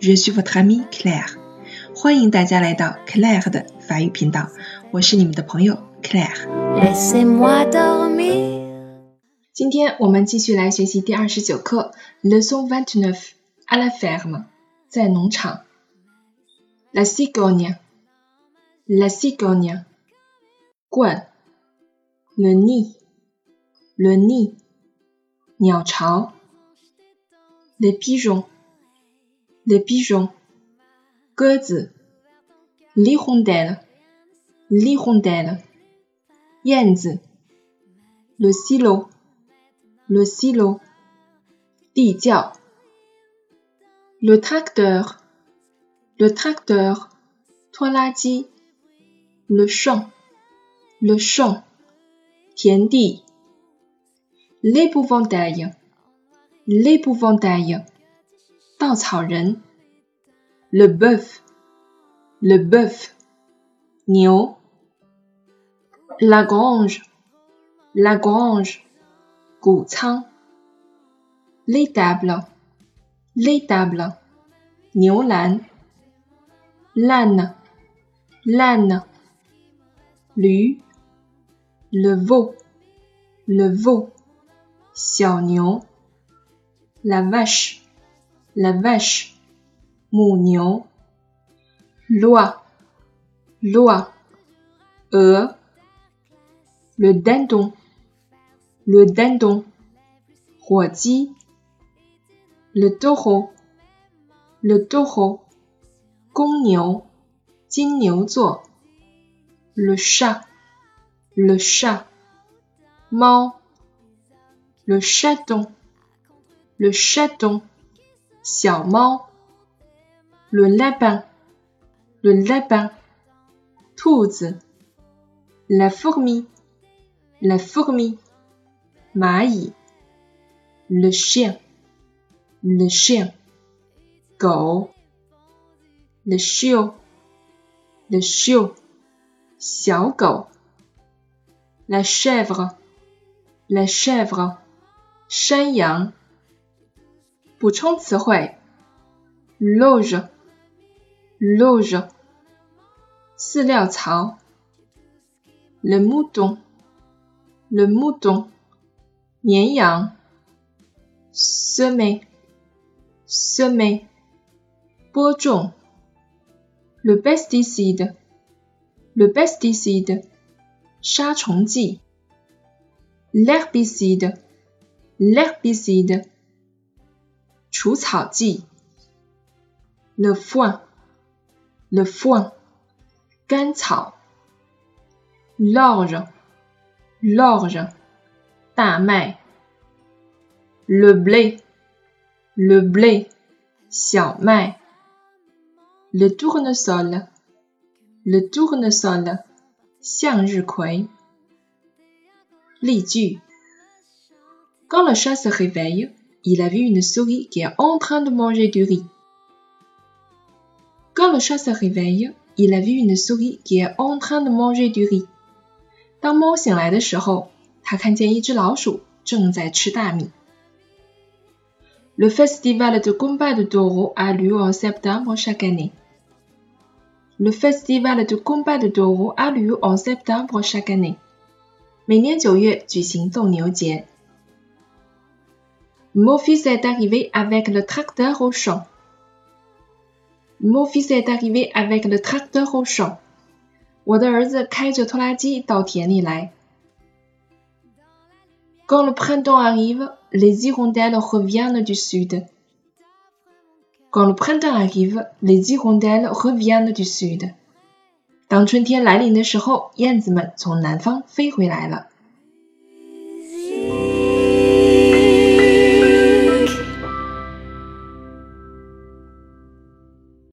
FM，je suis votre amie Claire，欢迎大家来到 Claire 的法语频道，我是你们的朋友 Claire。今天我们继续来学习第二十九课，Leçon vingt-neuf à la ferme，在农场。La cigogne，la cigogne，鹳，le nid，le nid，鸟巢，les pigeons，les le pigeon, geze, l'hirondelle, l'hirondelle, yenze, le silo, le silo, dijiao, le tracteur, le tracteur, toiladi, le champ, le champ, tiandi, l'épouvantail, l'épouvantail. 稻草人，le bœuf，le bœuf，牛，la grange，la grange。谷仓，l'étable，l'étable，牛栏，l'âne，l'âne，驴，le veau，le veau，小牛，la la vache, mounion, loi, loi, euh, le dindon, le dindon, huoji, le taureau, le taureau, gongniu, zuo, le chat, le chat, mao, le chaton, le chaton. 小猫；le lapin，le lapin，兔子；la fourmi，la fourmi。蚂蚁，le chien，le chien，狗，le chiot，le chiot，小狗，la chèvre，la chèvre，山羊。 补充词汇，loge，loge，饲料槽，le mouton，le mouton。绵羊，semer，semer，播种，le pesticide，le pesticide，杀虫剂，l'herbicide，l'herbicide， 除草剂，le foin，le foin，甘草，l'orge，l'orge。大麦，le blé，le blé，小麦，le tournesol，le tournesol，向日葵。例句：Quand le chat se réveille, il a vu une souris qui est en train de manger du riz. Quand le chat se réveille, il a vu une souris qui est en train de manger du riz. 当猫醒来的时候。他看见一只老鼠正在吃大米。Le festival de combat de taureaux a lieu en septembre chaque année. Le festival de combat de taureaux a lieu en septembre chaque année. 每年九月举行斗牛节。 Mon fils est arrivé avec le tracteur au champ. Mon fils est arrivé avec le tracteur au champ. 我的儿子开着拖拉机到田里来。Quand le printemps arrive, les hirondelles reviennent du sud. Quand le printemps arrive, les hirondelles reviennent du sud. 当春天来临的时候，燕子们从南方飞回来了。